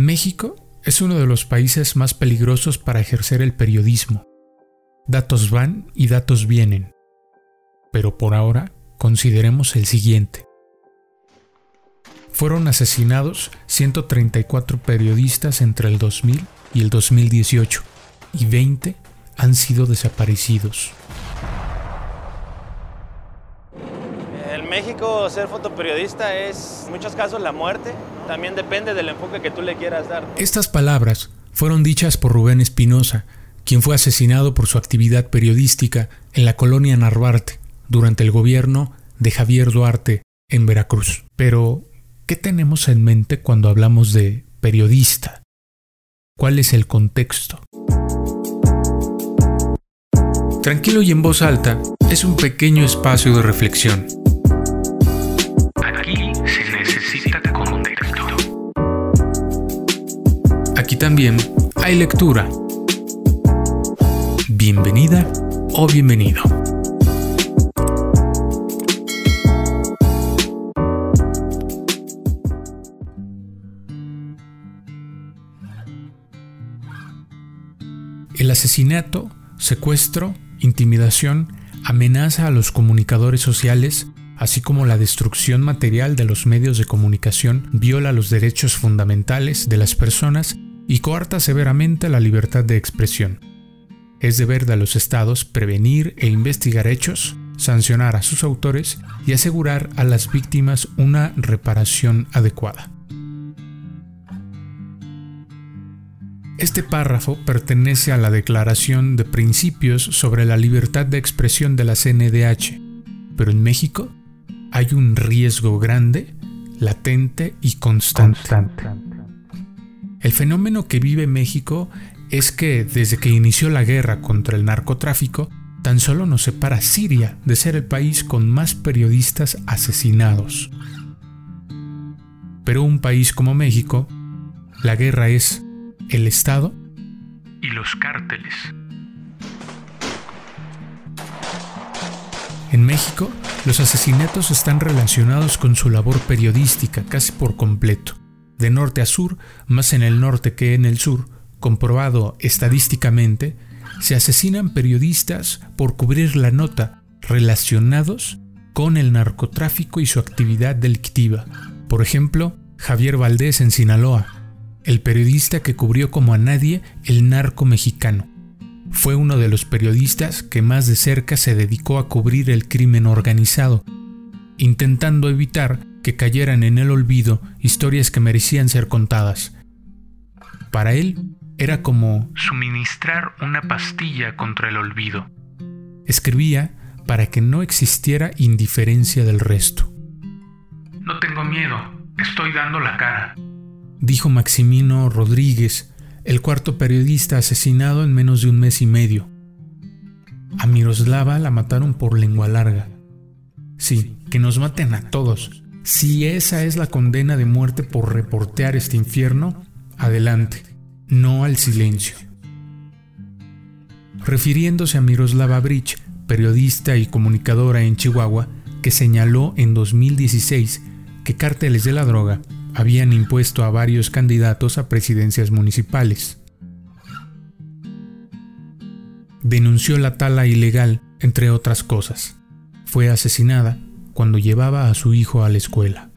México es uno de los países más peligrosos para ejercer el periodismo. Datos van y datos vienen. Pero por ahora consideremos el siguiente. Fueron asesinados 134 periodistas entre el 2000 y el 2018 y 20 han sido desaparecidos. En México ser fotoperiodista es en muchos casos la muerte. También depende del enfoque que tú le quieras dar. Estas palabras fueron dichas por Rubén Espinosa, quien fue asesinado por su actividad periodística en la colonia Narvarte durante el gobierno de Javier Duarte en Veracruz. Pero, ¿qué tenemos en mente cuando hablamos de periodista? ¿Cuál es el contexto? Tranquilo y en voz alta es un pequeño espacio de reflexión. También hay lectura. Bienvenida o bienvenido. El asesinato, secuestro, intimidación, amenaza a los comunicadores sociales, así como la destrucción material de los medios de comunicación, viola los derechos fundamentales de las personas y coarta severamente la libertad de expresión. Es deber de los estados prevenir e investigar hechos, sancionar a sus autores y asegurar a las víctimas una reparación adecuada. Este párrafo pertenece a la Declaración de Principios sobre la Libertad de Expresión de la CNDH, pero en México hay un riesgo grande, latente y constante. El fenómeno que vive México es que desde que inició la guerra contra el narcotráfico, tan solo nos separa Siria de ser el país con más periodistas asesinados. Pero un país como México, la guerra es el Estado y los cárteles. En México, los asesinatos están relacionados con su labor periodística casi por completo. De norte a sur, más en el norte que en el sur, comprobado estadísticamente, se asesinan periodistas por cubrir la nota relacionados con el narcotráfico y su actividad delictiva. Por ejemplo, Javier Valdés en Sinaloa, el periodista que cubrió como a nadie el narco mexicano. Fue uno de los periodistas que más de cerca se dedicó a cubrir el crimen organizado, intentando evitar que cayeran en el olvido historias que merecían ser contadas. Para él era como suministrar una pastilla contra el olvido. Escribía para que no existiera indiferencia del resto. No tengo miedo, estoy dando la cara dijo Maximino Rodríguez, el cuarto periodista asesinado en menos de un mes y medio. A Miroslava la mataron por lengua larga. Sí, que nos maten a todos. Si esa es la condena de muerte por reportear este infierno, adelante, no al silencio. Refiriéndose a Miroslava Bridge, periodista y comunicadora en Chihuahua, que señaló en 2016 que cárteles de la droga habían impuesto a varios candidatos a presidencias municipales. Denunció la tala ilegal, entre otras cosas. Fue asesinada cuando llevaba a su hijo a la escuela.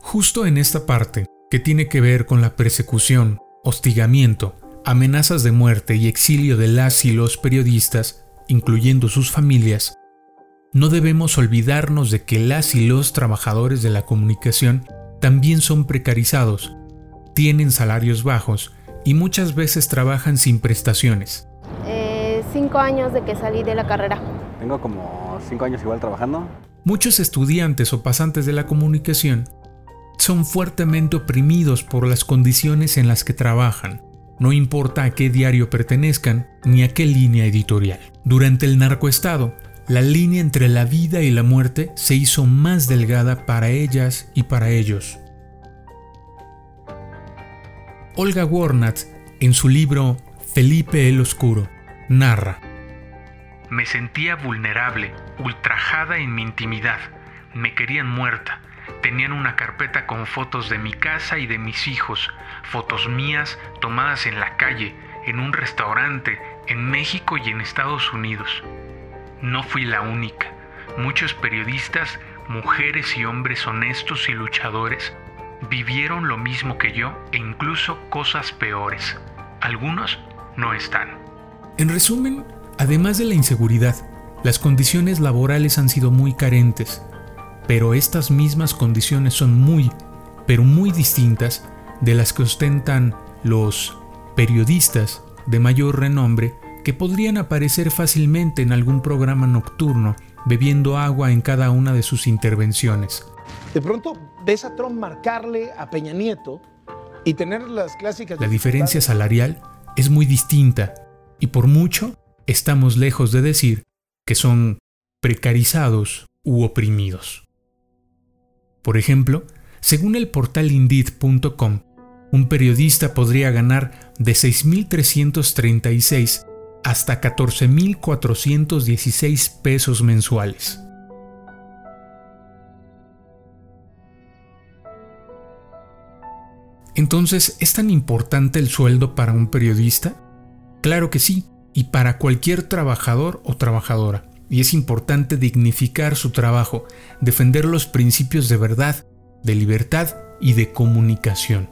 Justo en esta parte, que tiene que ver con la persecución, hostigamiento, amenazas de muerte y exilio de las y los periodistas, incluyendo sus familias, no debemos olvidarnos de que las y los trabajadores de la comunicación también son precarizados, tienen salarios bajos y muchas veces trabajan sin prestaciones. Cinco años de que salí de la carrera. Tengo como cinco años igual trabajando. Muchos estudiantes o pasantes de la comunicación son fuertemente oprimidos por las condiciones en las que trabajan, no importa a qué diario pertenezcan ni a qué línea editorial. Durante el narcoestado, la línea entre la vida y la muerte se hizo más delgada para ellas y para ellos. Olga Warnat, en su libro Felipe el Oscuro, narra, Me sentía vulnerable, ultrajada en mi intimidad, me querían muerta, tenían una carpeta con fotos de mi casa y de mis hijos, fotos mías tomadas en la calle, en un restaurante, en México y en Estados Unidos. No fui la única. Muchos periodistas, mujeres y hombres honestos y luchadores, vivieron lo mismo que yo e incluso cosas peores. Algunos no están. En resumen, además de la inseguridad, las condiciones laborales han sido muy carentes, pero estas mismas condiciones son muy, pero muy distintas de las que ostentan los periodistas de mayor renombre que podrían aparecer fácilmente en algún programa nocturno bebiendo agua en cada una de sus intervenciones. De pronto ves a Trump marcarle a Peña Nieto y tener las clásicas... La diferencia salarial es muy distinta y por mucho estamos lejos de decir que son precarizados u oprimidos. Por ejemplo, según el portal Indeed.com, un periodista podría ganar de 6.336 hasta 14.416 pesos mensuales. Entonces, ¿es tan importante el sueldo para un periodista? Claro que sí, y para cualquier trabajador o trabajadora. Y es importante dignificar su trabajo, defender los principios de verdad, de libertad y de comunicación.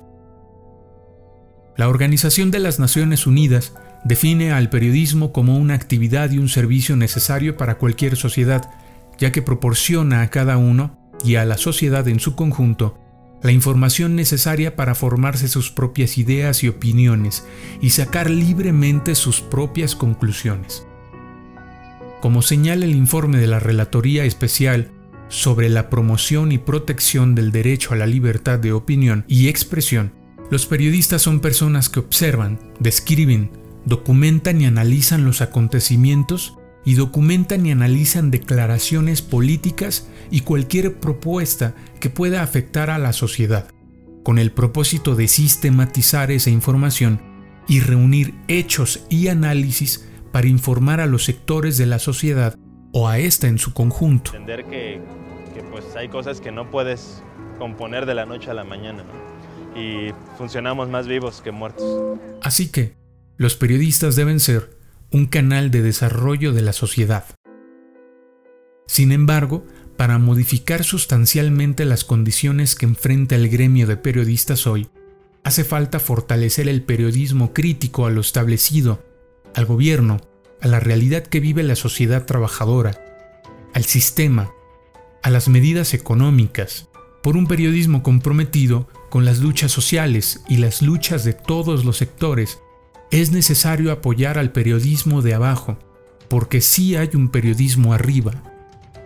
La Organización de las Naciones Unidas define al periodismo como una actividad y un servicio necesario para cualquier sociedad, ya que proporciona a cada uno y a la sociedad en su conjunto la información necesaria para formarse sus propias ideas y opiniones y sacar libremente sus propias conclusiones. Como señala el informe de la Relatoría Especial sobre la promoción y protección del derecho a la libertad de opinión y expresión, los periodistas son personas que observan, describen, documentan y analizan los acontecimientos y documentan y analizan declaraciones políticas y cualquier propuesta que pueda afectar a la sociedad, con el propósito de sistematizar esa información y reunir hechos y análisis para informar a los sectores de la sociedad o a esta en su conjunto. Entender que, pues hay cosas que no puedes componer de la noche a la mañana y funcionamos más vivos que muertos. Así que los periodistas deben ser un canal de desarrollo de la sociedad. Sin embargo, para modificar sustancialmente las condiciones que enfrenta el gremio de periodistas hoy, hace falta fortalecer el periodismo crítico a lo establecido, al gobierno, a la realidad que vive la sociedad trabajadora, al sistema, a las medidas económicas, por un periodismo comprometido con las luchas sociales y las luchas de todos los sectores es necesario apoyar al periodismo de abajo, porque sí hay un periodismo arriba.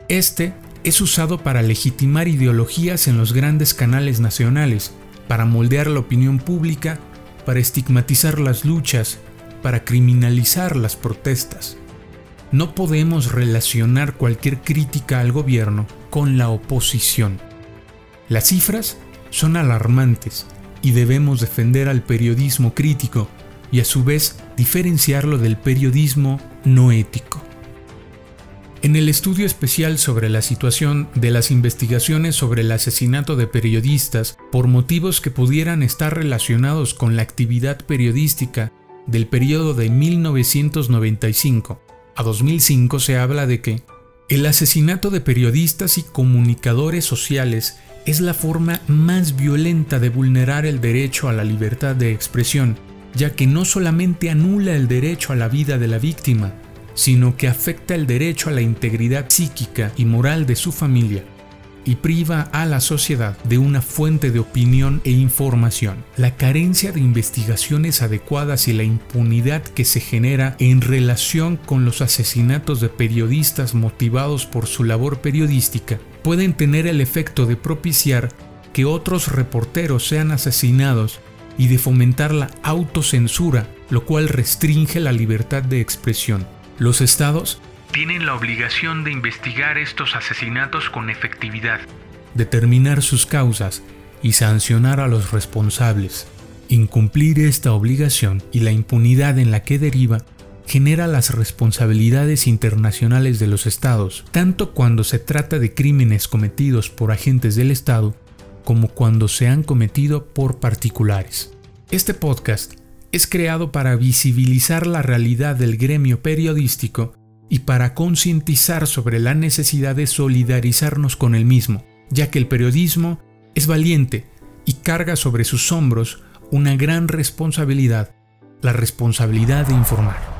Este es usado para legitimar ideologías en los grandes canales nacionales, para moldear la opinión pública, para estigmatizar las luchas, para criminalizar las protestas. No podemos relacionar cualquier crítica al gobierno con la oposición. Las cifras son alarmantes y debemos defender al periodismo crítico y a su vez diferenciarlo del periodismo no ético. En el estudio especial sobre la situación de las investigaciones sobre el asesinato de periodistas por motivos que pudieran estar relacionados con la actividad periodística del periodo de 1995 a 2005 se habla de que el asesinato de periodistas y comunicadores sociales es la forma más violenta de vulnerar el derecho a la libertad de expresión ya que no solamente anula el derecho a la vida de la víctima, sino que afecta el derecho a la integridad psíquica y moral de su familia y priva a la sociedad de una fuente de opinión e información. La carencia de investigaciones adecuadas y la impunidad que se genera en relación con los asesinatos de periodistas motivados por su labor periodística pueden tener el efecto de propiciar que otros reporteros sean asesinados y de fomentar la autocensura, lo cual restringe la libertad de expresión. Los estados tienen la obligación de investigar estos asesinatos con efectividad, determinar sus causas y sancionar a los responsables. Incumplir esta obligación y la impunidad en la que deriva genera las responsabilidades internacionales de los estados, tanto cuando se trata de crímenes cometidos por agentes del Estado como cuando se han cometido por particulares. Este podcast es creado para visibilizar la realidad del gremio periodístico y para concientizar sobre la necesidad de solidarizarnos con el mismo, ya que el periodismo es valiente y carga sobre sus hombros una gran responsabilidad, la responsabilidad de informar.